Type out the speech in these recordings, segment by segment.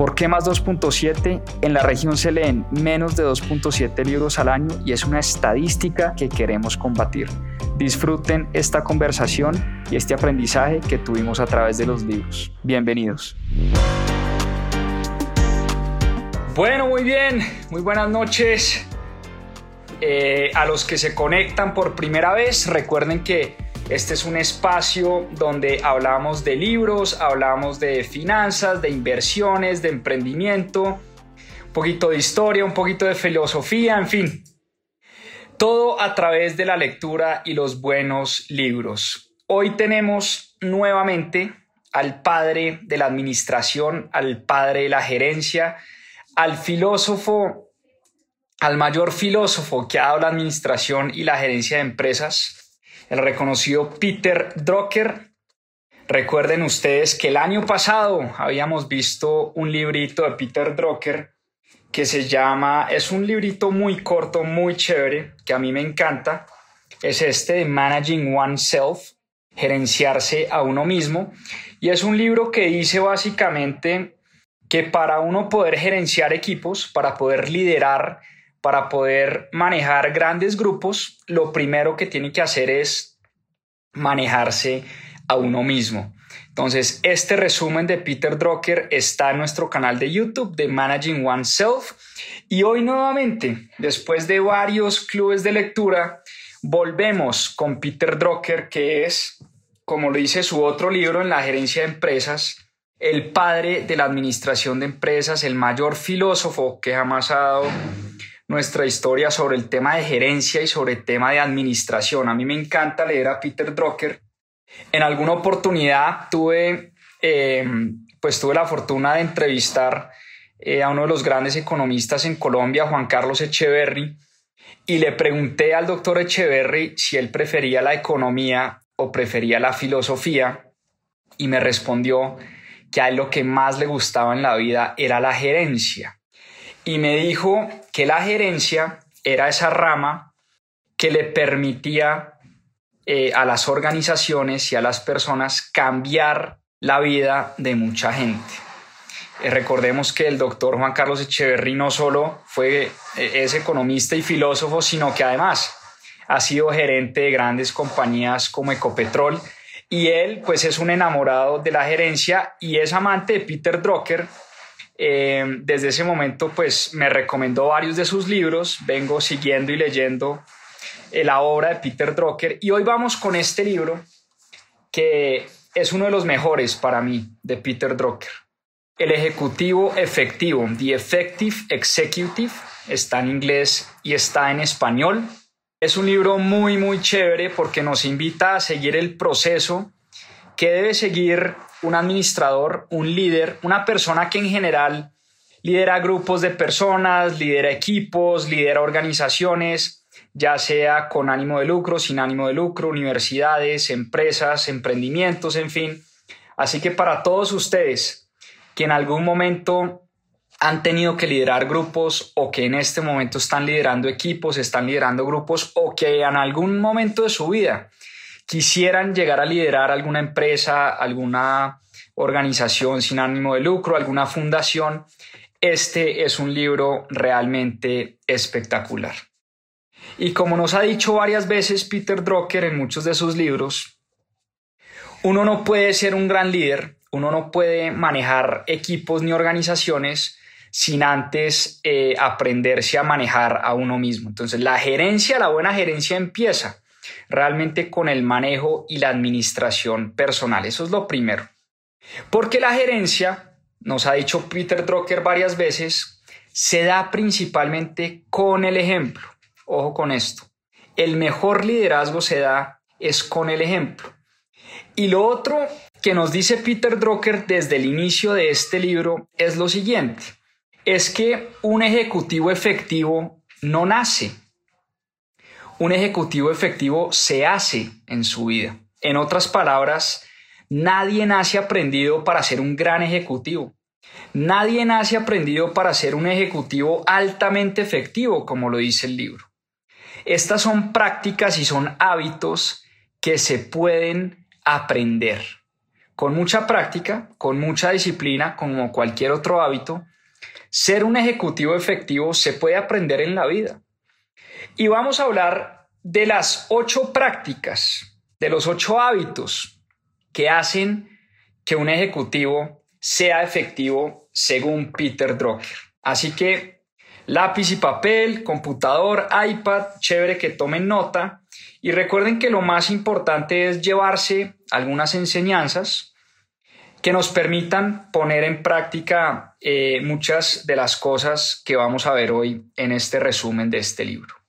¿Por qué más 2.7? En la región se leen menos de 2.7 libros al año y es una estadística que queremos combatir. Disfruten esta conversación y este aprendizaje que tuvimos a través de los libros. Bienvenidos. Bueno, muy bien, muy buenas noches. Eh, a los que se conectan por primera vez, recuerden que este es un espacio donde hablamos de libros, hablamos de finanzas, de inversiones, de emprendimiento, un poquito de historia, un poquito de filosofía, en fin, todo a través de la lectura y los buenos libros. Hoy tenemos nuevamente al padre de la administración, al padre de la gerencia, al filósofo, al mayor filósofo que ha dado la administración y la gerencia de empresas, el reconocido Peter Drucker. Recuerden ustedes que el año pasado habíamos visto un librito de Peter Drucker que se llama, es un librito muy corto, muy chévere, que a mí me encanta. Es este de Managing Oneself, gerenciarse a uno mismo. Y es un libro que dice básicamente que para uno poder gerenciar equipos, para poder liderar, para poder manejar grandes grupos, lo primero que tiene que hacer es manejarse a uno mismo. Entonces, este resumen de Peter Drucker está en nuestro canal de YouTube de Managing Oneself. Y hoy nuevamente, después de varios clubes de lectura, volvemos con Peter Drucker, que es, como lo dice su otro libro en la gerencia de empresas, el padre de la administración de empresas, el mayor filósofo que jamás ha dado nuestra historia sobre el tema de gerencia y sobre el tema de administración. A mí me encanta leer a Peter Drucker en alguna oportunidad tuve, eh, pues tuve la fortuna de entrevistar eh, a uno de los grandes economistas en Colombia, Juan Carlos Echeverry, y le pregunté al doctor Echeverry si él prefería la economía o prefería la filosofía, y me respondió que a él lo que más le gustaba en la vida era la gerencia. Y me dijo que la gerencia era esa rama que le permitía eh, a las organizaciones y a las personas cambiar la vida de mucha gente. Eh, recordemos que el doctor Juan Carlos Echeverry no solo fue, eh, es economista y filósofo, sino que además ha sido gerente de grandes compañías como Ecopetrol y él pues es un enamorado de la gerencia y es amante de Peter Drucker. Desde ese momento pues me recomendó varios de sus libros, vengo siguiendo y leyendo eh, la obra de Peter Drucker. Y hoy vamos con este libro que es uno de los mejores para mí de Peter Drucker. El Ejecutivo Efectivo, The Effective Executive, está en inglés y está en español. Es un libro muy, muy chévere porque nos invita a seguir el proceso que debe seguir un administrador, un líder, una persona que en general lidera grupos de personas, lidera equipos, lidera organizaciones, ya sea con ánimo de lucro, sin ánimo de lucro, universidades, empresas, emprendimientos, en fin. Así que para todos ustedes que en algún momento han tenido que liderar grupos o que en este momento están liderando equipos, están liderando grupos o que en algún momento de su vida quisieran llegar a liderar alguna empresa, alguna organización sin ánimo de lucro, alguna fundación, este es un libro realmente espectacular. Y como nos ha dicho varias veces Peter Drucker en muchos de sus libros, uno no puede ser un gran líder, uno no puede manejar equipos ni organizaciones sin antes eh, aprenderse a manejar a uno mismo. Entonces la gerencia, la buena gerencia empieza realmente con el manejo y la administración personal. Eso es lo primero. Porque la gerencia, nos ha dicho Peter Drucker varias veces, se da principalmente con el ejemplo. Ojo con esto. El mejor liderazgo se da es con el ejemplo. Y lo otro que nos dice Peter Drucker desde el inicio de este libro es lo siguiente. Es que un ejecutivo efectivo no nace. Un ejecutivo efectivo se hace en su vida. En otras palabras, nadie nace aprendido para ser un gran ejecutivo. Nadie nace aprendido para ser un ejecutivo altamente efectivo, como lo dice el libro. Estas son prácticas y son hábitos que se pueden aprender. Con mucha práctica, con mucha disciplina, como cualquier otro hábito, ser un ejecutivo efectivo se puede aprender en la vida. Y vamos a hablar de las ocho prácticas, de los ocho hábitos que hacen que un ejecutivo sea efectivo según Peter Drucker. Así que lápiz y papel, computador, iPad, chévere que tomen nota y recuerden que lo más importante es llevarse algunas enseñanzas que nos permitan poner en práctica eh, muchas de las cosas que vamos a ver hoy en este resumen de este libro.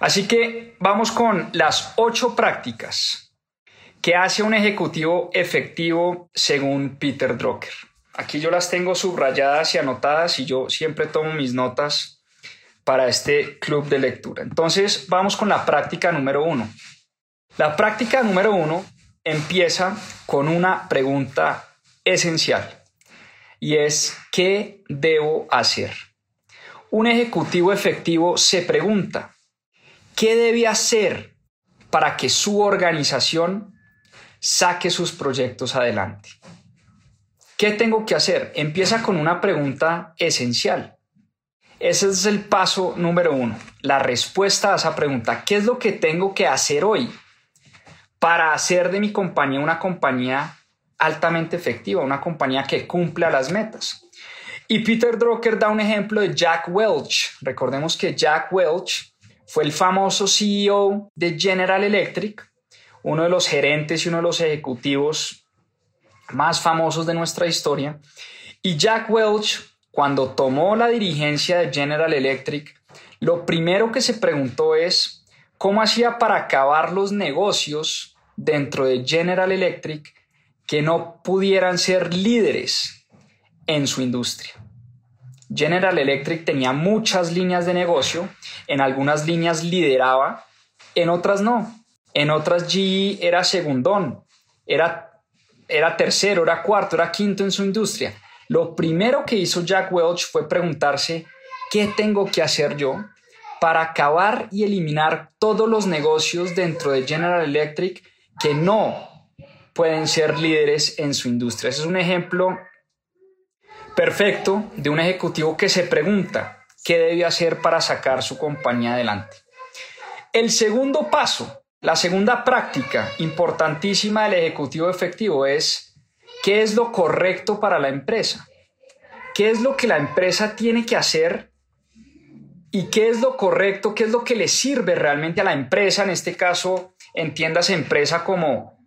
Así que vamos con las ocho prácticas que hace un ejecutivo efectivo según Peter Drucker. Aquí yo las tengo subrayadas y anotadas y yo siempre tomo mis notas para este club de lectura. Entonces vamos con la práctica número uno. La práctica número uno empieza con una pregunta esencial y es ¿qué debo hacer? Un ejecutivo efectivo se pregunta ¿Qué debe hacer para que su organización saque sus proyectos adelante? ¿Qué tengo que hacer? Empieza con una pregunta esencial. Ese es el paso número uno, la respuesta a esa pregunta. ¿Qué es lo que tengo que hacer hoy para hacer de mi compañía una compañía altamente efectiva, una compañía que cumpla las metas? Y Peter Drucker da un ejemplo de Jack Welch. Recordemos que Jack Welch fue el famoso CEO de General Electric, uno de los gerentes y uno de los ejecutivos más famosos de nuestra historia. Y Jack Welch, cuando tomó la dirigencia de General Electric, lo primero que se preguntó es cómo hacía para acabar los negocios dentro de General Electric que no pudieran ser líderes en su industria. General Electric tenía muchas líneas de negocio, en algunas líneas lideraba, en otras no. En otras GE era segundón, era, era tercero, era cuarto, era quinto en su industria. Lo primero que hizo Jack Welch fue preguntarse, ¿qué tengo que hacer yo para acabar y eliminar todos los negocios dentro de General Electric que no pueden ser líderes en su industria? Ese es un ejemplo perfecto de un ejecutivo que se pregunta qué debe hacer para sacar su compañía adelante. El segundo paso, la segunda práctica importantísima del ejecutivo efectivo es qué es lo correcto para la empresa. ¿Qué es lo que la empresa tiene que hacer y qué es lo correcto, qué es lo que le sirve realmente a la empresa, en este caso entiendas empresa como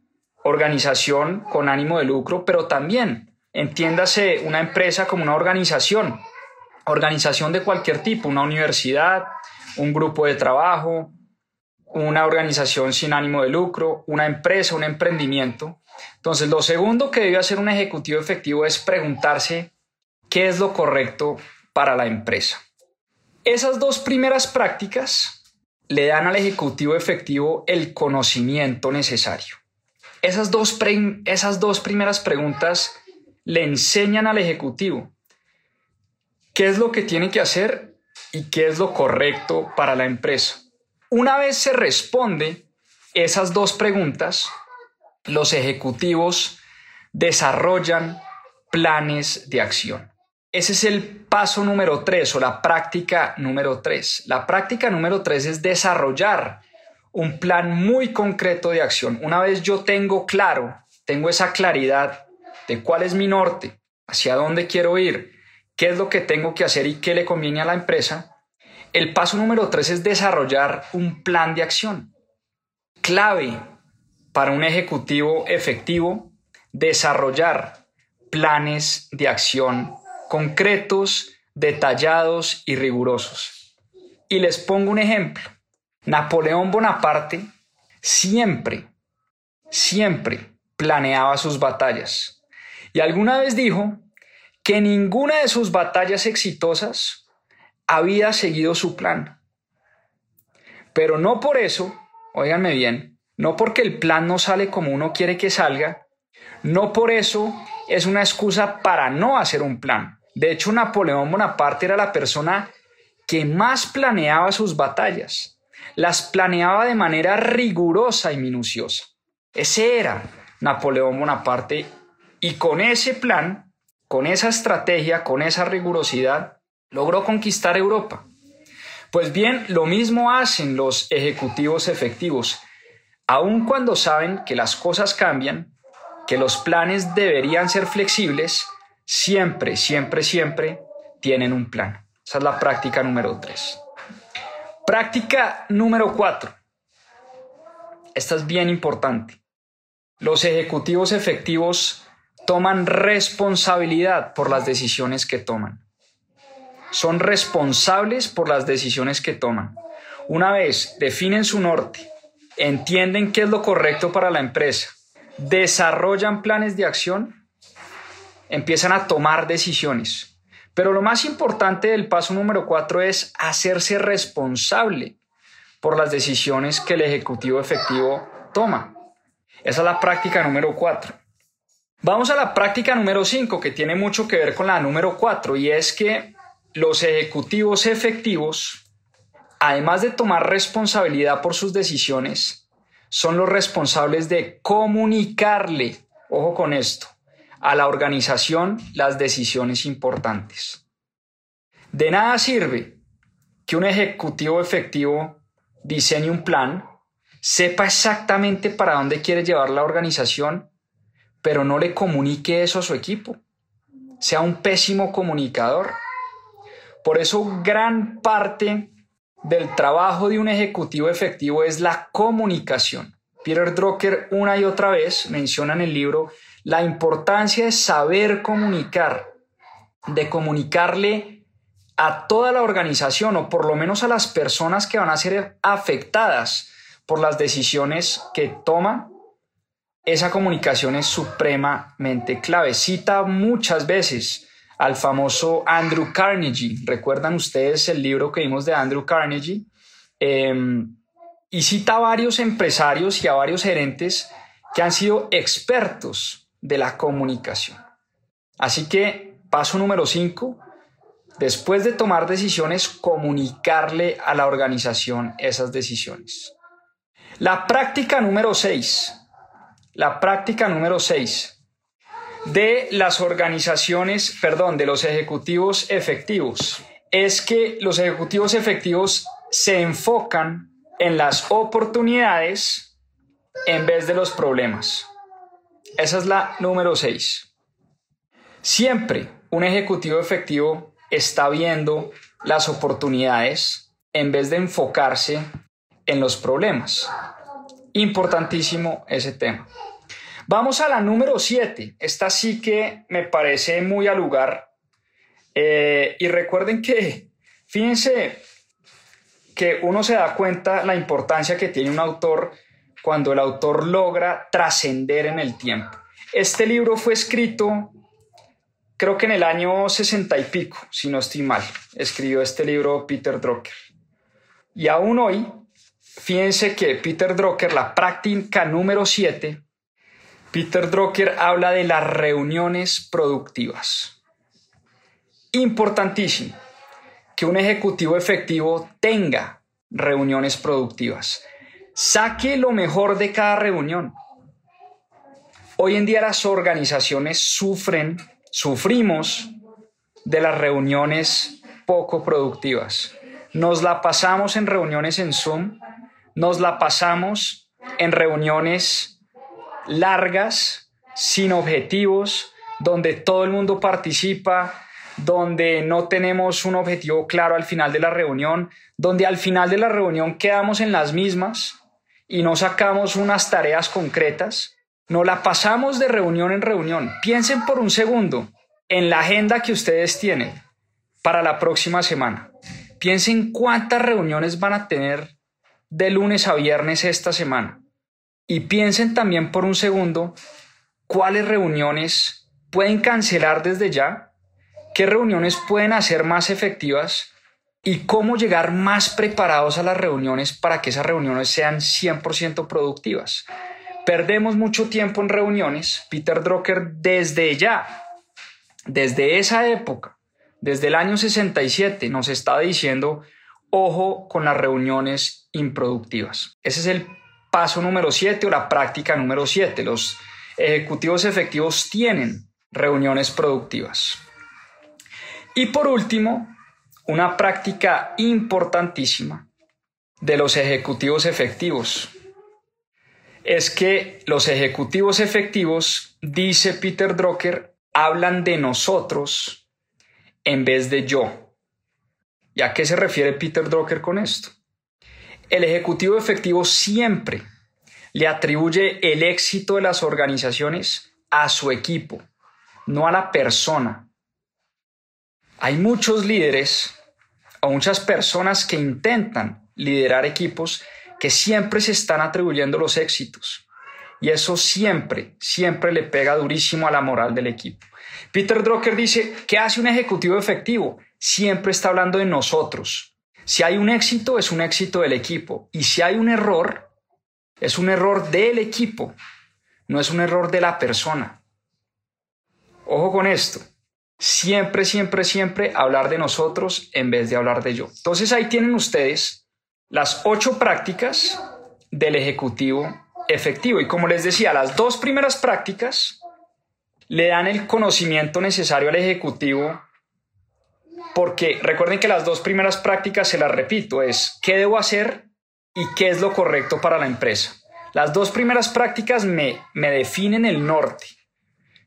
organización con ánimo de lucro, pero también Entiéndase una empresa como una organización, organización de cualquier tipo, una universidad, un grupo de trabajo, una organización sin ánimo de lucro, una empresa, un emprendimiento. Entonces, lo segundo que debe hacer un ejecutivo efectivo es preguntarse qué es lo correcto para la empresa. Esas dos primeras prácticas le dan al ejecutivo efectivo el conocimiento necesario. Esas dos, esas dos primeras preguntas le enseñan al ejecutivo qué es lo que tiene que hacer y qué es lo correcto para la empresa. Una vez se responde esas dos preguntas, los ejecutivos desarrollan planes de acción. Ese es el paso número tres o la práctica número tres. La práctica número tres es desarrollar un plan muy concreto de acción. Una vez yo tengo claro, tengo esa claridad cuál es mi norte, hacia dónde quiero ir, qué es lo que tengo que hacer y qué le conviene a la empresa, el paso número tres es desarrollar un plan de acción. Clave para un ejecutivo efectivo, desarrollar planes de acción concretos, detallados y rigurosos. Y les pongo un ejemplo. Napoleón Bonaparte siempre, siempre planeaba sus batallas y alguna vez dijo que ninguna de sus batallas exitosas había seguido su plan. Pero no por eso, óiganme bien, no porque el plan no sale como uno quiere que salga, no por eso es una excusa para no hacer un plan. De hecho, Napoleón Bonaparte era la persona que más planeaba sus batallas. Las planeaba de manera rigurosa y minuciosa. Ese era Napoleón Bonaparte y con ese plan, con esa estrategia, con esa rigurosidad, logró conquistar Europa. Pues bien, lo mismo hacen los ejecutivos efectivos. Aun cuando saben que las cosas cambian, que los planes deberían ser flexibles, siempre, siempre, siempre tienen un plan. Esa es la práctica número 3. Práctica número 4. Esta es bien importante. Los ejecutivos efectivos toman responsabilidad por las decisiones que toman. Son responsables por las decisiones que toman. Una vez definen su norte, entienden qué es lo correcto para la empresa, desarrollan planes de acción, empiezan a tomar decisiones. Pero lo más importante del paso número cuatro es hacerse responsable por las decisiones que el ejecutivo efectivo toma. Esa es la práctica número 4. Vamos a la práctica número 5, que tiene mucho que ver con la número 4, y es que los ejecutivos efectivos, además de tomar responsabilidad por sus decisiones, son los responsables de comunicarle, ojo con esto, a la organización las decisiones importantes. De nada sirve que un ejecutivo efectivo diseñe un plan sepa exactamente para dónde quiere llevar la organización, pero no le comunique eso a su equipo. Sea un pésimo comunicador. Por eso gran parte del trabajo de un ejecutivo efectivo es la comunicación. Peter Drucker una y otra vez menciona en el libro la importancia de saber comunicar, de comunicarle a toda la organización o por lo menos a las personas que van a ser afectadas por las decisiones que toma, esa comunicación es supremamente clave. Cita muchas veces al famoso Andrew Carnegie. ¿Recuerdan ustedes el libro que vimos de Andrew Carnegie? Em, y cita a varios empresarios y a varios gerentes que han sido expertos de la comunicación. Así que, paso número 5, después de tomar decisiones, comunicarle a la organización esas decisiones. La práctica número 6. La práctica número 6 de las organizaciones, perdón, de los ejecutivos efectivos es que los ejecutivos efectivos se enfocan en las oportunidades en vez de los problemas. Esa es la número 6. Siempre un ejecutivo efectivo está viendo las oportunidades en vez de enfocarse en los problemas. Importantísimo ese tema. Vamos a la número 7. Esta sí que me parece muy al lugar. Eh, y recuerden que, fíjense que uno se da cuenta la importancia que tiene un autor cuando el autor logra trascender en el tiempo. Este libro fue escrito, creo que en el año 60 y pico, si no estoy mal, escribió este libro Peter Drucker. Y aún hoy Fíjense que Peter Drucker, la práctica número 7, Peter Drucker habla de las reuniones productivas. Importantísimo que un ejecutivo efectivo tenga reuniones productivas. Saque lo mejor de cada reunión. Hoy en día las organizaciones sufren, sufrimos de las reuniones poco productivas. Nos la pasamos en reuniones en Zoom nos la pasamos en reuniones largas, sin objetivos, donde todo el mundo participa, donde no tenemos un objetivo claro al final de la reunión, donde al final de la reunión quedamos en las mismas y no sacamos unas tareas concretas. No la pasamos de reunión en reunión. Piensen por un segundo en la agenda que ustedes tienen para la próxima semana. Piensen cuántas reuniones van a tener de lunes a viernes esta semana. Y piensen también por un segundo cuáles reuniones pueden cancelar desde ya, qué reuniones pueden hacer más efectivas y cómo llegar más preparados a las reuniones para que esas reuniones sean 100% productivas. Perdemos mucho tiempo en reuniones. Peter Drucker desde ya, desde esa época, desde el año 67, nos está diciendo, ojo con las reuniones improductivas. Ese es el paso número 7 o la práctica número 7. Los ejecutivos efectivos tienen reuniones productivas. Y por último, una práctica importantísima de los ejecutivos efectivos es que los ejecutivos efectivos, dice Peter Drucker, hablan de nosotros en vez de yo. ¿Y a qué se refiere Peter Drucker con esto? El ejecutivo efectivo siempre le atribuye el éxito de las organizaciones a su equipo, no a la persona. Hay muchos líderes o muchas personas que intentan liderar equipos que siempre se están atribuyendo los éxitos. Y eso siempre, siempre le pega durísimo a la moral del equipo. Peter Drucker dice, ¿qué hace un ejecutivo efectivo? Siempre está hablando de nosotros. Si hay un éxito, es un éxito del equipo. Y si hay un error, es un error del equipo, no es un error de la persona. Ojo con esto. Siempre, siempre, siempre hablar de nosotros en vez de hablar de yo. Entonces ahí tienen ustedes las ocho prácticas del ejecutivo efectivo. Y como les decía, las dos primeras prácticas le dan el conocimiento necesario al ejecutivo porque recuerden que las dos primeras prácticas, se las repito, es qué debo hacer y qué es lo correcto para la empresa. Las dos primeras prácticas me, me definen el norte,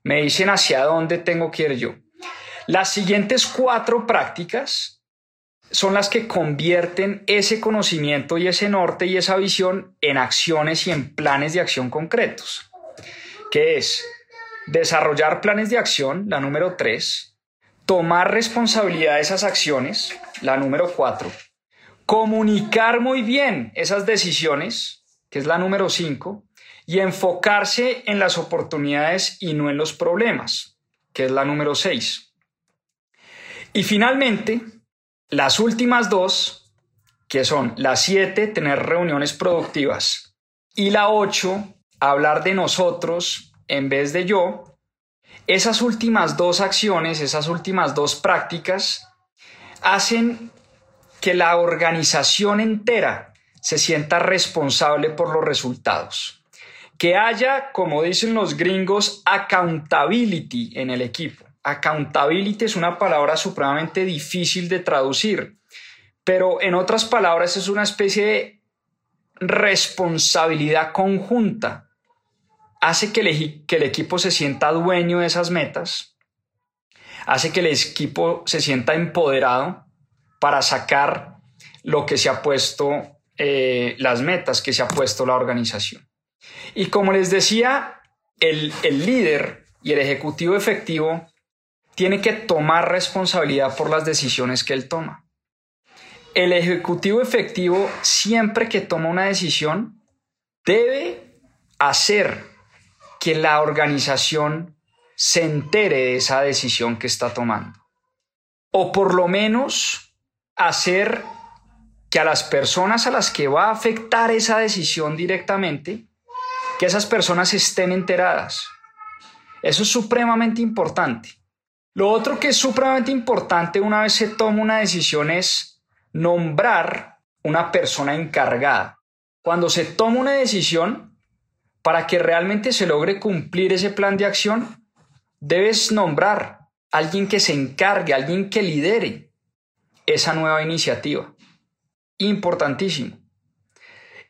me dicen hacia dónde tengo que ir yo. Las siguientes cuatro prácticas son las que convierten ese conocimiento y ese norte y esa visión en acciones y en planes de acción concretos, que es desarrollar planes de acción, la número tres, tomar responsabilidad de esas acciones, la número cuatro, comunicar muy bien esas decisiones, que es la número cinco, y enfocarse en las oportunidades y no en los problemas, que es la número seis. Y finalmente, las últimas dos, que son la 7, tener reuniones productivas, y la 8, hablar de nosotros en vez de yo, esas últimas dos acciones, esas últimas dos prácticas, hacen que la organización entera se sienta responsable por los resultados. Que haya, como dicen los gringos, accountability en el equipo. Accountability es una palabra supremamente difícil de traducir, pero en otras palabras es una especie de responsabilidad conjunta. Hace que el, equipo se sienta dueño de esas metas, hace que el equipo se sienta empoderado para sacar lo que se ha puesto, eh, las metas que se ha puesto la organización. Y como les decía, el, el líder y el ejecutivo efectivo tiene que tomar responsabilidad por las decisiones que él toma. El ejecutivo efectivo, siempre que toma una decisión, debe hacer que la organización se entere de esa decisión que está tomando. O por lo menos hacer que a las personas a las que va a afectar esa decisión directamente, que esas personas estén enteradas. Eso es supremamente importante. Lo otro que es supremamente importante una vez se toma una decisión es nombrar una persona encargada. Cuando se toma una decisión, para que realmente se logre cumplir ese plan de acción, debes nombrar a alguien que se encargue, alguien que lidere esa nueva iniciativa. Importantísimo.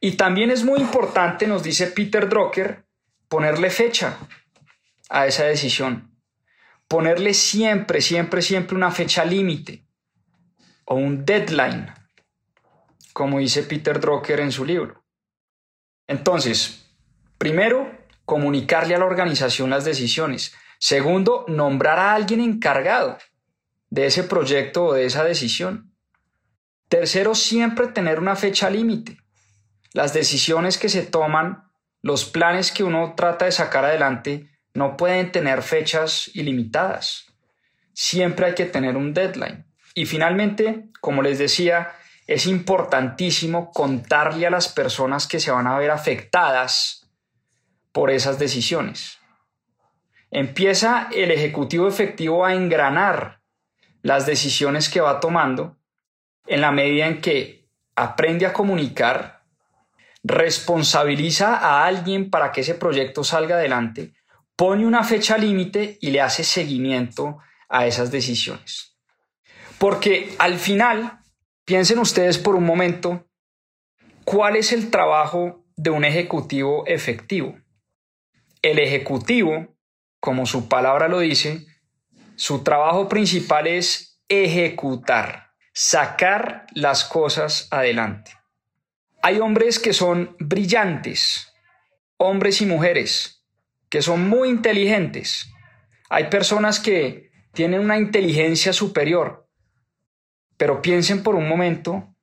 Y también es muy importante, nos dice Peter Drucker, ponerle fecha a esa decisión ponerle siempre, siempre, siempre una fecha límite o un deadline, como dice Peter Drucker en su libro. Entonces, primero, comunicarle a la organización las decisiones. Segundo, nombrar a alguien encargado de ese proyecto o de esa decisión. Tercero, siempre tener una fecha límite. Las decisiones que se toman, los planes que uno trata de sacar adelante, no pueden tener fechas ilimitadas. Siempre hay que tener un deadline. Y finalmente, como les decía, es importantísimo contarle a las personas que se van a ver afectadas por esas decisiones. Empieza el ejecutivo efectivo a engranar las decisiones que va tomando en la medida en que aprende a comunicar, responsabiliza a alguien para que ese proyecto salga adelante, pone una fecha límite y le hace seguimiento a esas decisiones. Porque al final, piensen ustedes por un momento, ¿cuál es el trabajo de un ejecutivo efectivo? El ejecutivo, como su palabra lo dice, su trabajo principal es ejecutar, sacar las cosas adelante. Hay hombres que son brillantes, hombres y mujeres, que son muy inteligentes. Hay personas que tienen una inteligencia superior, pero piensen por un momento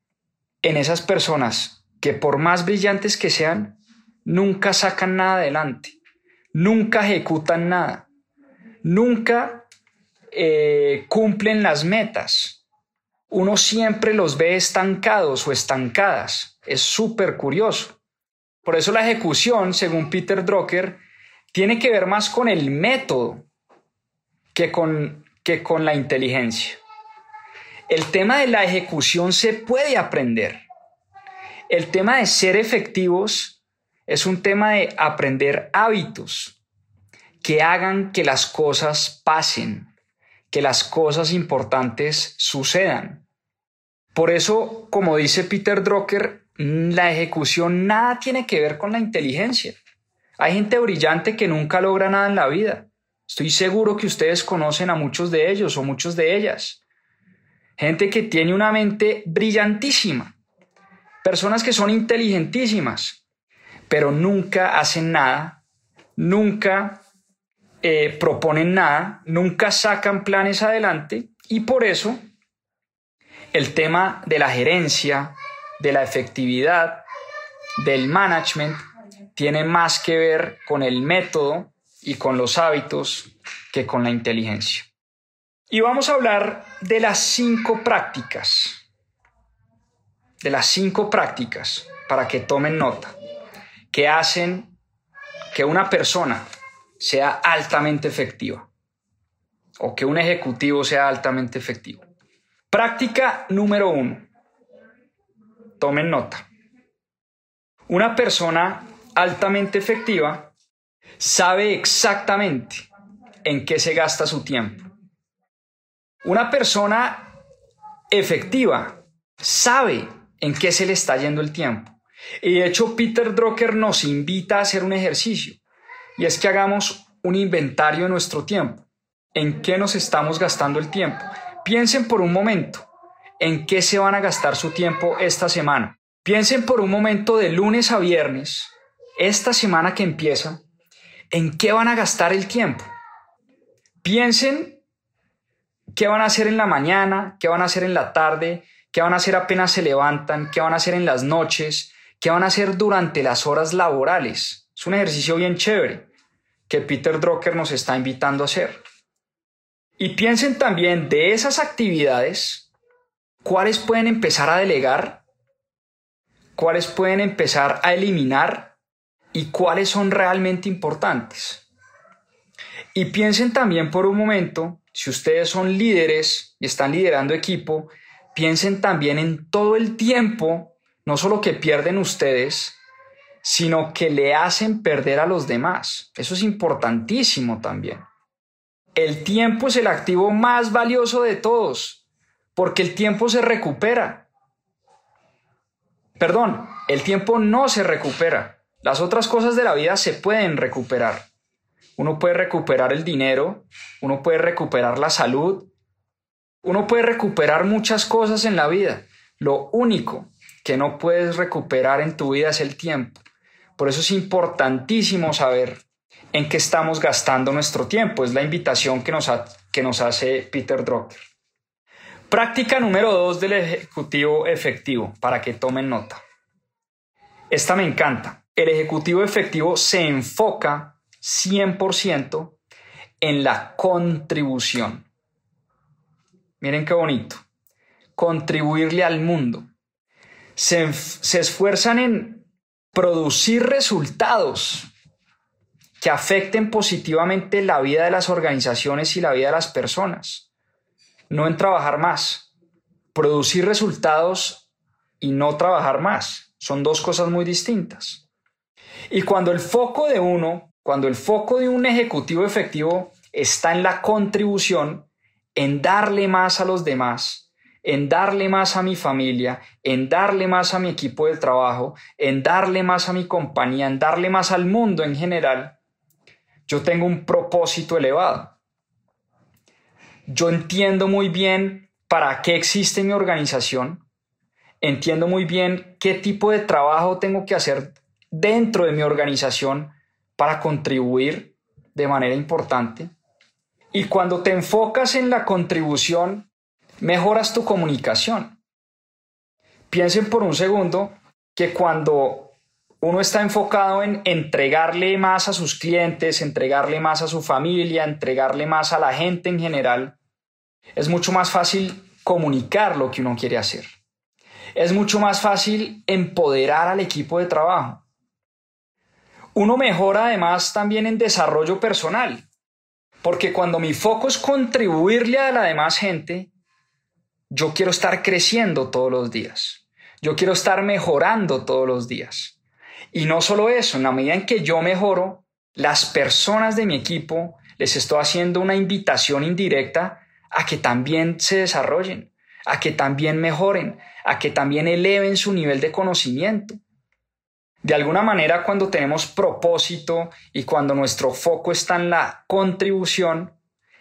en esas personas que por más brillantes que sean, nunca sacan nada adelante, nunca ejecutan nada, nunca eh, cumplen las metas. Uno siempre los ve estancados o estancadas. Es súper curioso. Por eso la ejecución, según Peter Drucker, tiene que ver más con el método que con, que con la inteligencia. El tema de la ejecución se puede aprender. El tema de ser efectivos es un tema de aprender hábitos que hagan que las cosas pasen, que las cosas importantes sucedan. Por eso, como dice Peter Drucker, la ejecución nada tiene que ver con la inteligencia. Hay gente brillante que nunca logra nada en la vida. Estoy seguro que ustedes conocen a muchos de ellos o muchos de ellas. Gente que tiene una mente brillantísima. Personas que son inteligentísimas, pero nunca hacen nada, nunca eh, proponen nada, nunca sacan planes adelante y por eso el tema de la gerencia, de la efectividad, del management, tiene más que ver con el método y con los hábitos que con la inteligencia. Y vamos a hablar de las cinco prácticas, de las cinco prácticas, para que tomen nota, que hacen que una persona sea altamente efectiva o que un ejecutivo sea altamente efectivo. Práctica número uno. Tomen nota. Una persona altamente efectiva sabe exactamente en qué se gasta su tiempo. Una persona efectiva sabe en qué se le está yendo el tiempo. Y de hecho, Peter Drucker nos invita a hacer un ejercicio y es que hagamos un inventario de nuestro tiempo. ¿En qué nos estamos gastando el tiempo? Piensen por un momento en qué se van a gastar su tiempo esta semana. Piensen por un momento de lunes a viernes, esta semana que empieza, en qué van a gastar el tiempo. Piensen qué van a hacer en la mañana, qué van a hacer en la tarde, qué van a hacer apenas se levantan, qué van a hacer en las noches, qué van a hacer durante las horas laborales. Es un ejercicio bien chévere que Peter Drucker nos está invitando a hacer. Y piensen también de esas actividades, cuáles pueden empezar a delegar, cuáles pueden empezar a eliminar y cuáles son realmente importantes. Y piensen también por un momento, si ustedes son líderes y están liderando equipo, piensen también en todo el tiempo, no solo que pierden ustedes, sino que le hacen perder a los demás. Eso es importantísimo también. El tiempo es el activo más valioso de todos, porque el tiempo se recupera. Perdón, el tiempo no se recupera. Las otras cosas de la vida se pueden recuperar. Uno puede recuperar el dinero, uno puede recuperar la salud, uno puede recuperar muchas cosas en la vida. Lo único que no puedes recuperar en tu vida es el tiempo. Por eso es importantísimo saber en qué estamos gastando nuestro tiempo. Es la invitación que nos, que nos hace Peter Drucker. Práctica número dos del ejecutivo efectivo, para que tomen nota. Esta me encanta. El ejecutivo efectivo se enfoca 100% en la contribución. Miren qué bonito. contribuirle al mundo. Se, esfuerzan en producir resultados que afecten positivamente la vida de las organizaciones y la vida de las personas. No en trabajar más. Producir resultados y no trabajar más. Son dos cosas muy distintas. Y cuando el foco de uno, cuando el foco de un ejecutivo efectivo está en la contribución, en darle más a los demás, en darle más a mi familia, en darle más a mi equipo de trabajo, en darle más a mi compañía, en darle más al mundo en general, yo tengo un propósito elevado. Yo entiendo muy bien para qué existe mi organización, entiendo muy bien qué tipo de trabajo tengo que hacer dentro de mi organización para contribuir de manera importante. Y cuando te enfocas en la contribución, mejoras tu comunicación. Piensen por un segundo que cuando uno está enfocado en entregarle más a sus clientes, entregarle más a su familia, entregarle más a la gente en general, es mucho más fácil comunicar lo que uno quiere hacer. Es mucho más fácil empoderar al equipo de trabajo. Uno mejora además también en desarrollo personal, porque cuando mi foco es contribuirle a la demás gente, yo quiero estar creciendo todos los días. Yo quiero estar mejorando todos los días. Y no solo eso, en la medida en que yo mejoro, las personas de mi equipo les estoy haciendo una invitación indirecta a que también se desarrollen, a que también mejoren, a que también eleven su nivel de conocimiento. De alguna manera, cuando tenemos propósito y cuando nuestro foco está en la contribución,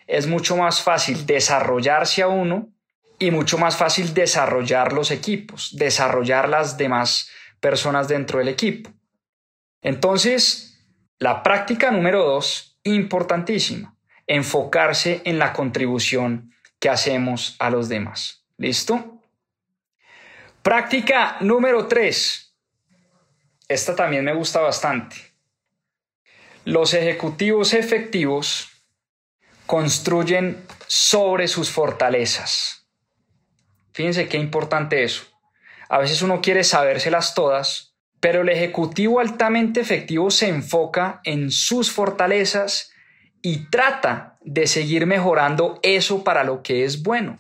es mucho más fácil desarrollarse a uno y mucho más fácil desarrollar los equipos, desarrollar las demás personas dentro del equipo. Entonces, la práctica número dos, importantísima, enfocarse en la contribución que hacemos a los demás. ¿Listo? Práctica número tres. Esta también me gusta bastante. Los ejecutivos efectivos construyen sobre sus fortalezas. Fíjense qué importante eso. A veces uno quiere sabérselas todas, pero el ejecutivo altamente efectivo se enfoca en sus fortalezas y trata de seguir mejorando eso para lo que es bueno.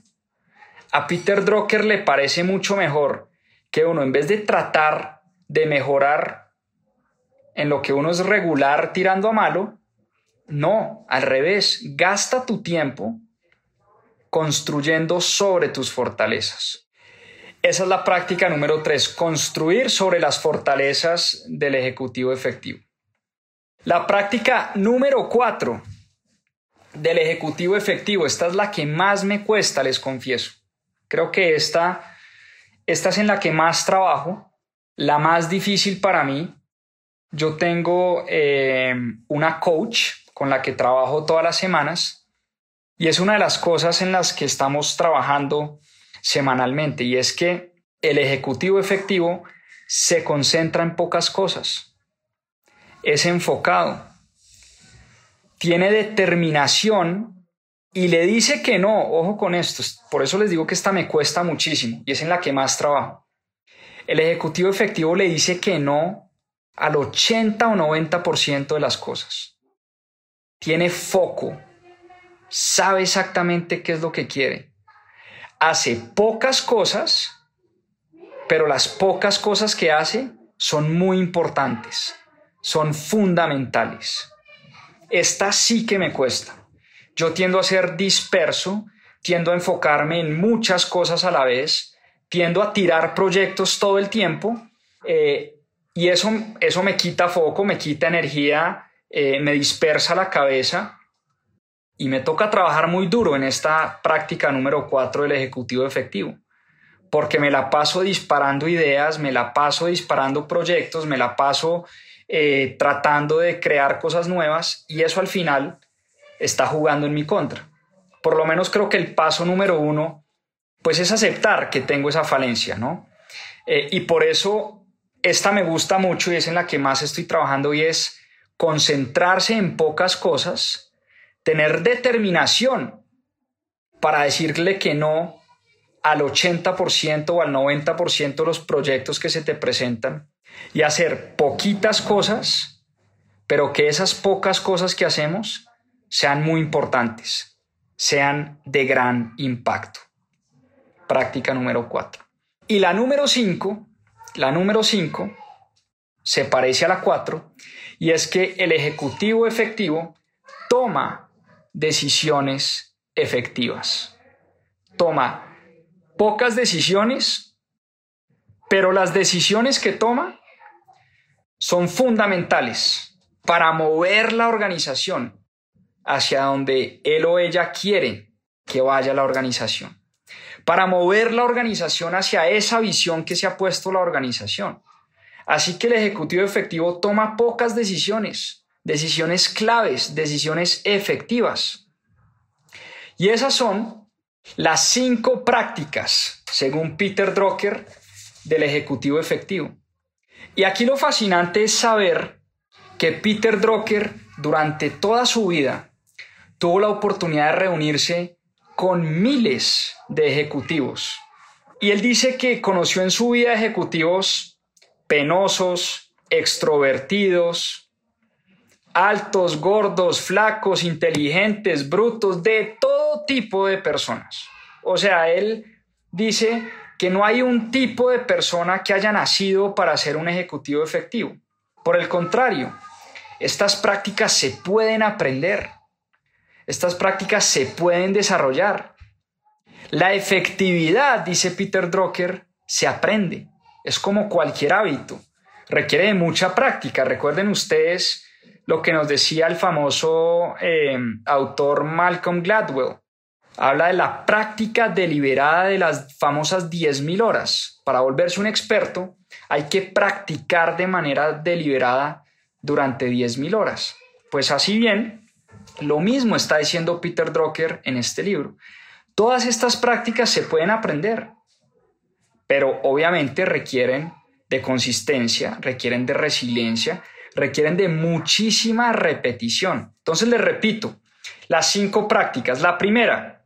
A Peter Drucker le parece mucho mejor que uno, en vez de tratar de mejorar en lo que uno es regular tirando a malo, no, al revés, gasta tu tiempo construyendo sobre tus fortalezas. Esa es la práctica número tres, construir sobre las fortalezas del ejecutivo efectivo. La práctica número cuatro del ejecutivo efectivo, esta es la que más me cuesta, les confieso. Creo que esta, esta es en la que más trabajo, la más difícil para mí. Yo tengo eh, una coach con la que trabajo todas las semanas y es una de las cosas en las que estamos trabajando semanalmente y es que el ejecutivo efectivo se concentra en pocas cosas, es enfocado, tiene determinación y le dice que no, ojo con esto, por eso les digo que esta me cuesta muchísimo y es en la que más trabajo. El ejecutivo efectivo le dice que no al 80 o 90% de las cosas. Tiene foco, sabe exactamente qué es lo que quiere hace pocas cosas, pero las pocas cosas que hace son muy importantes, son fundamentales. Esta sí que me cuesta. Yo tiendo a ser disperso, tiendo a enfocarme en muchas cosas a la vez, tiendo a tirar proyectos todo el tiempo eh, y eso, eso me quita foco, me quita energía, eh, me dispersa la cabeza y me toca trabajar muy duro en esta práctica número 4 del ejecutivo efectivo, porque me la paso disparando ideas, me la paso disparando proyectos, me la paso eh, tratando de crear cosas nuevas y eso al final está jugando en mi contra. Por lo menos creo que el paso número uno, pues es aceptar que tengo esa falencia, ¿no? Eh, y por eso esta me gusta mucho y es en la que más estoy trabajando y es concentrarse en pocas cosas tener determinación para decirle que no al 80% o al 90% de los proyectos que se te presentan y hacer poquitas cosas, pero que esas pocas cosas que hacemos sean muy importantes, sean de gran impacto. Práctica número 4. Y la número 5, la número 5 se parece a la 4 y es que el ejecutivo efectivo toma decisiones efectivas. Toma pocas decisiones, pero las decisiones que toma son fundamentales para mover la organización hacia donde él o ella quiere que vaya la organización, para mover la organización hacia esa visión que se ha puesto la organización. Así que el ejecutivo efectivo toma pocas decisiones, decisiones claves, decisiones efectivas. Y esas son las cinco prácticas, según Peter Drucker, del ejecutivo efectivo. Y aquí lo fascinante es saber que Peter Drucker durante toda su vida tuvo la oportunidad de reunirse con miles de ejecutivos. Y él dice que conoció en su vida ejecutivos penosos, extrovertidos, altos, gordos, flacos, inteligentes, brutos, de todo tipo de personas. O sea, él dice que no hay un tipo de persona que haya nacido para ser un ejecutivo efectivo. Por el contrario, estas prácticas se pueden aprender. Estas prácticas se pueden desarrollar. La efectividad, dice Peter Drucker, se aprende. Es como cualquier hábito. Requiere de mucha práctica. Recuerden ustedes lo que nos decía el famoso eh, autor Malcolm Gladwell. Habla de la práctica deliberada de las famosas 10.000 horas. Para volverse un experto hay que practicar de manera deliberada durante 10.000 horas. Pues así bien, lo mismo está diciendo Peter Drucker en este libro. Todas estas prácticas se pueden aprender, pero obviamente requieren de consistencia, requieren de resiliencia, requieren de muchísima repetición. Entonces les repito, las cinco prácticas. La primera,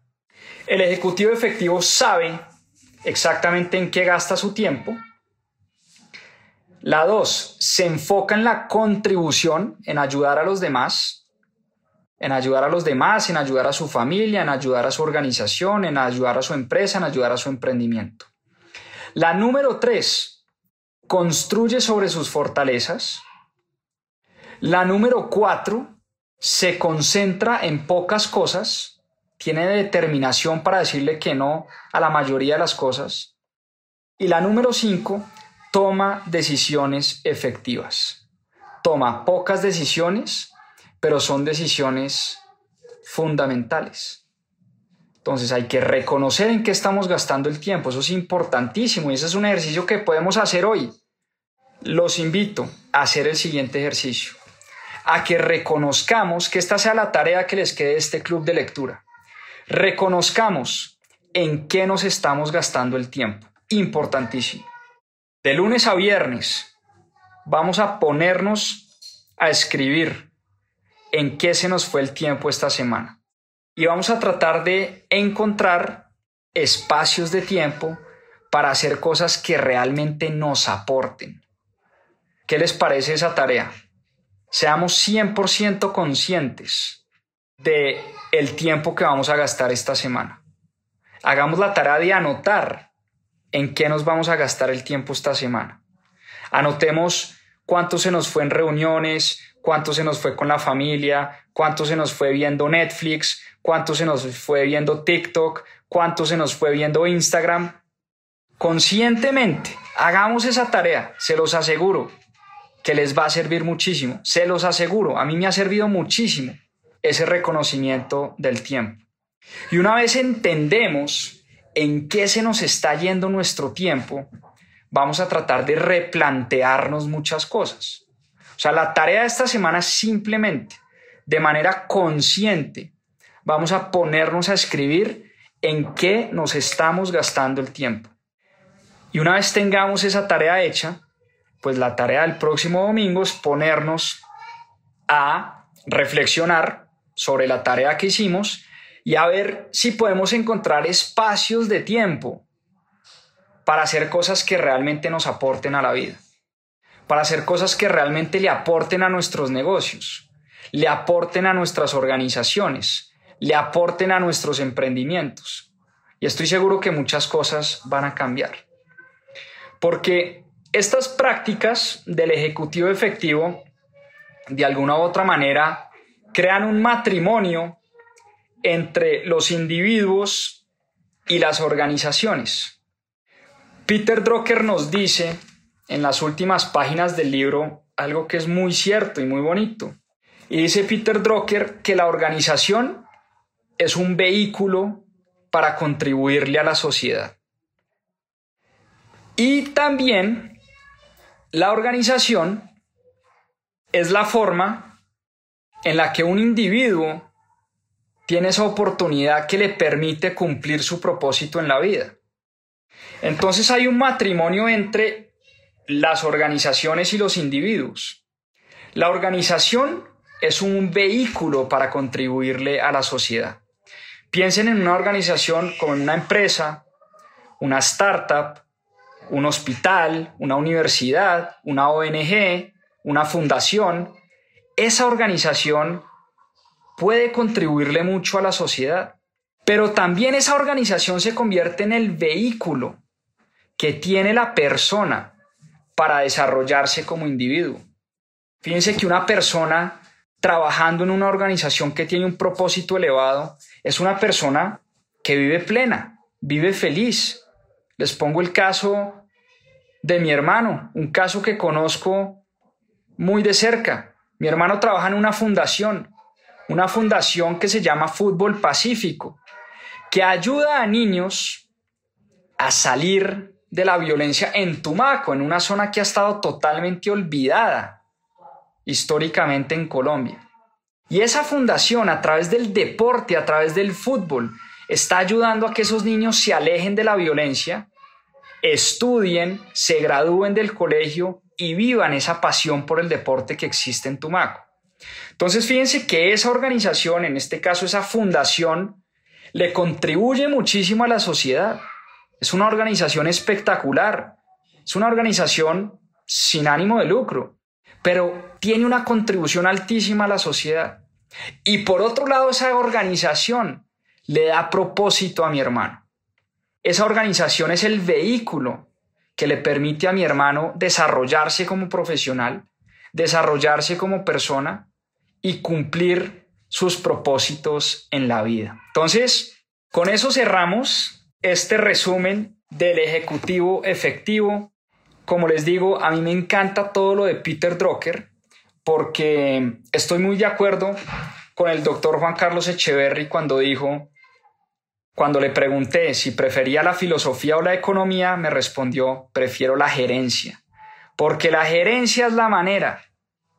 el ejecutivo efectivo sabe exactamente en qué gasta su tiempo. La dos, se enfoca en la contribución, en ayudar a los demás, en ayudar a los demás, en ayudar a su familia, en ayudar a su organización, en ayudar a su empresa, en ayudar a su emprendimiento. La número tres, construye sobre sus fortalezas. La número cuatro, se concentra en pocas cosas, tiene determinación para decirle que no a la mayoría de las cosas. Y la número cinco, toma decisiones efectivas. Toma pocas decisiones, pero son decisiones fundamentales. Entonces hay que reconocer en qué estamos gastando el tiempo, eso es importantísimo y ese es un ejercicio que podemos hacer hoy. Los invito a hacer el siguiente ejercicio, a que reconozcamos que esta sea la tarea que les quede de este club de lectura. Reconozcamos en qué nos estamos gastando el tiempo, importantísimo. De lunes a viernes vamos a ponernos a escribir en qué se nos fue el tiempo esta semana y vamos a tratar de encontrar espacios de tiempo para hacer cosas que realmente nos aporten. ¿Qué les parece esa tarea? Seamos 100% conscientes de el tiempo que vamos a gastar esta semana. Hagamos la tarea de anotar en qué nos vamos a gastar el tiempo esta semana. Anotemos cuánto se nos fue en reuniones, cuánto se nos fue con la familia, cuánto se nos fue viendo Netflix, cuánto se nos fue viendo TikTok, cuánto se nos fue viendo Instagram. Conscientemente, hagamos esa tarea, se los aseguro que les va a servir muchísimo, se los aseguro, a mí me ha servido muchísimo ese reconocimiento del tiempo. Y una vez entendemos en qué se nos está yendo nuestro tiempo, vamos a tratar de replantearnos muchas cosas. O sea, la tarea de esta semana simplemente, de manera consciente, vamos a ponernos a escribir en qué nos estamos gastando el tiempo. Y una vez tengamos esa tarea hecha, pues la tarea del próximo domingo es ponernos a reflexionar sobre la tarea que hicimos y a ver si podemos encontrar espacios de tiempo para hacer cosas que realmente nos aporten a la vida, para hacer cosas que realmente le aporten a nuestros negocios, le aporten a nuestras organizaciones, le aporten a nuestros emprendimientos. Y estoy seguro que muchas cosas van a cambiar. Porque estas prácticas del ejecutivo efectivo, de alguna u otra manera, crean un matrimonio entre los individuos y las organizaciones. Peter Drucker nos dice en las últimas páginas del libro algo que es muy cierto y muy bonito. Y dice Peter Drucker que la organización es un vehículo para contribuirle a la sociedad. Y también la organización es la forma en la que un individuo tiene esa oportunidad que le permite cumplir su propósito en la vida. Entonces hay un matrimonio entre las organizaciones y los individuos. La organización es un vehículo para contribuirle a la sociedad. Piensen en una organización como una empresa, una startup, un hospital, una universidad, una ONG, una fundación. Esa organización puede contribuirle mucho a la sociedad. Pero también esa organización se convierte en el vehículo que tiene la persona para desarrollarse como individuo. Fíjense que una persona trabajando en una organización que tiene un propósito elevado es una persona que vive plena, vive feliz. Les pongo el caso de mi hermano, un caso que conozco muy de cerca. Mi hermano trabaja en una fundación una fundación que se llama Fútbol Pacífico, que ayuda a niños a salir de la violencia en Tumaco, en una zona que ha estado totalmente olvidada históricamente en Colombia. Y esa fundación, a través del deporte, a través del fútbol, está ayudando a que esos niños se alejen de la violencia, estudien, se gradúen del colegio y vivan esa pasión por el deporte que existe en Tumaco. Entonces, fíjense que esa organización, en este caso esa fundación, le contribuye muchísimo a la sociedad. Es una organización espectacular. Es una organización sin ánimo de lucro, pero tiene una contribución altísima a la sociedad. Y por otro lado, esa organización le da propósito a mi hermano. Esa organización es el vehículo que le permite a mi hermano desarrollarse como profesional, desarrollarse como persona y cumplir sus propósitos en la vida. Entonces, con eso cerramos este resumen del ejecutivo efectivo. Como les digo, a mí me encanta todo lo de Peter Drucker porque estoy muy de acuerdo con el doctor Juan Carlos Echeverry cuando dijo, cuando le pregunté si prefería la filosofía o la economía, me respondió, prefiero la gerencia, porque la gerencia es la manera,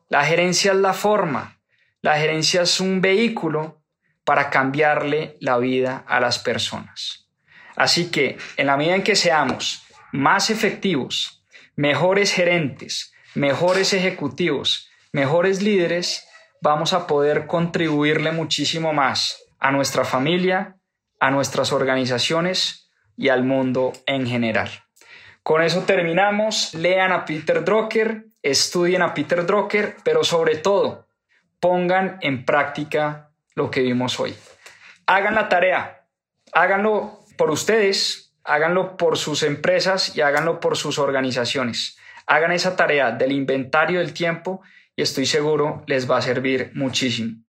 la gerencia es la forma, la gerencia es un vehículo para cambiarle la vida a las personas. Así que en la medida en que seamos más efectivos, mejores gerentes, mejores ejecutivos, mejores líderes, vamos a poder contribuirle muchísimo más a nuestra familia, a nuestras organizaciones y al mundo en general. Con eso terminamos. Lean a Peter Drucker, estudien a Peter Drucker, pero sobre todo, pongan en práctica lo que vimos hoy. Hagan la tarea, háganlo por ustedes, háganlo por sus empresas y háganlo por sus organizaciones. Hagan esa tarea del inventario del tiempo y estoy seguro les va a servir muchísimo.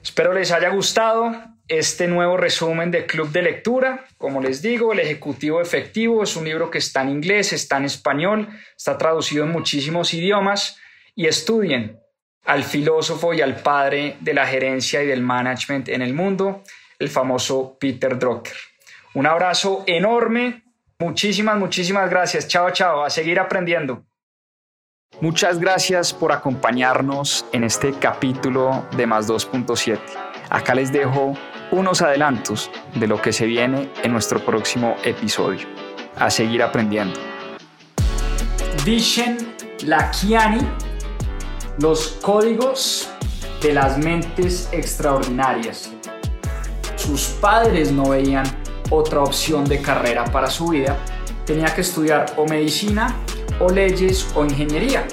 Espero les haya gustado este nuevo resumen de Club de Lectura. Como les digo, El Ejecutivo Efectivo es un libro que está en inglés, está en español, está traducido en muchísimos idiomas y estudien, al filósofo y al padre de la gerencia y del management en el mundo, el famoso Peter Drucker. Un abrazo enorme, muchísimas, muchísimas gracias. Chao, chao, a seguir aprendiendo. Muchas gracias por acompañarnos en este capítulo de Más 2.7. Acá les dejo unos adelantos de lo que se viene en nuestro próximo episodio. A seguir aprendiendo. Vishen Lakiani los códigos de las mentes extraordinarias. Sus padres no veían otra opción de carrera para su vida, tenía que estudiar o medicina o leyes o ingeniería.